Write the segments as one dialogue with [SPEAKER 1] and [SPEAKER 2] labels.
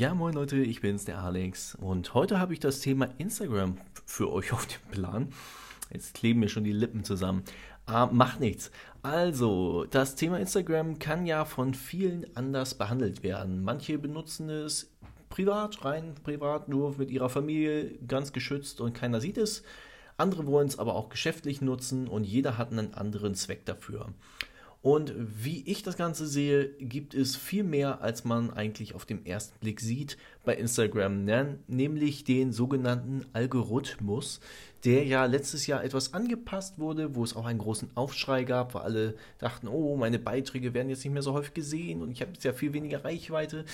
[SPEAKER 1] Ja, moin Leute, ich bin's, der Alex. Und heute habe ich das Thema Instagram für euch auf dem Plan. Jetzt kleben mir schon die Lippen zusammen. Ah, macht nichts. Also, das Thema Instagram kann ja von vielen anders behandelt werden. Manche benutzen es privat, rein privat, nur mit ihrer Familie, ganz geschützt und keiner sieht es. Andere wollen es aber auch geschäftlich nutzen und jeder hat einen anderen Zweck dafür. Und wie ich das Ganze sehe, gibt es viel mehr, als man eigentlich auf den ersten Blick sieht bei Instagram, nämlich den sogenannten Algorithmus, der ja letztes Jahr etwas angepasst wurde, wo es auch einen großen Aufschrei gab, weil alle dachten, oh, meine Beiträge werden jetzt nicht mehr so häufig gesehen und ich habe jetzt ja viel weniger Reichweite.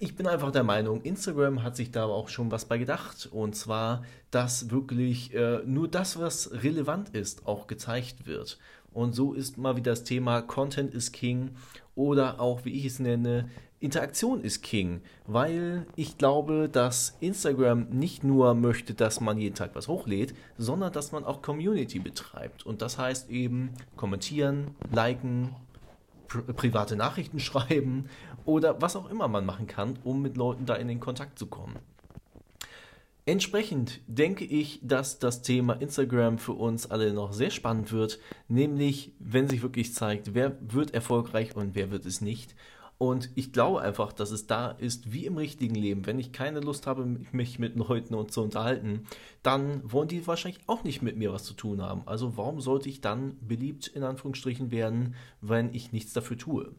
[SPEAKER 1] Ich bin einfach der Meinung, Instagram hat sich da auch schon was bei gedacht. Und zwar, dass wirklich äh, nur das, was relevant ist, auch gezeigt wird. Und so ist mal wieder das Thema Content is King oder auch, wie ich es nenne, Interaktion ist King, weil ich glaube, dass Instagram nicht nur möchte, dass man jeden Tag was hochlädt, sondern dass man auch Community betreibt. Und das heißt eben kommentieren, liken, pri private Nachrichten schreiben oder was auch immer man machen kann, um mit Leuten da in den Kontakt zu kommen. Entsprechend denke ich, dass das Thema Instagram für uns alle noch sehr spannend wird, nämlich wenn sich wirklich zeigt, wer wird erfolgreich und wer wird es nicht. Und ich glaube einfach, dass es da ist wie im richtigen Leben. Wenn ich keine Lust habe, mich mit Leuten zu unterhalten, dann wollen die wahrscheinlich auch nicht mit mir was zu tun haben. Also warum sollte ich dann beliebt in Anführungsstrichen werden, wenn ich nichts dafür tue?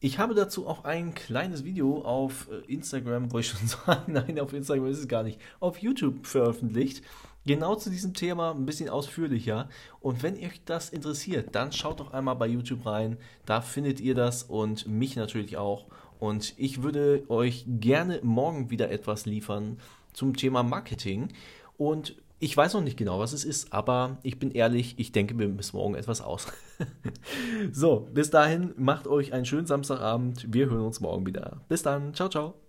[SPEAKER 1] Ich habe dazu auch ein kleines Video auf äh, Instagram, wo ich schon sagen, nein, auf Instagram ist es gar nicht, auf YouTube veröffentlicht. Genau zu diesem Thema ein bisschen ausführlicher. Und wenn euch das interessiert, dann schaut doch einmal bei YouTube rein. Da findet ihr das und mich natürlich auch. Und ich würde euch gerne morgen wieder etwas liefern zum Thema Marketing. Und ich weiß noch nicht genau, was es ist, aber ich bin ehrlich, ich denke mir bis morgen etwas aus. so, bis dahin, macht euch einen schönen Samstagabend. Wir hören uns morgen wieder. Bis dann. Ciao, ciao.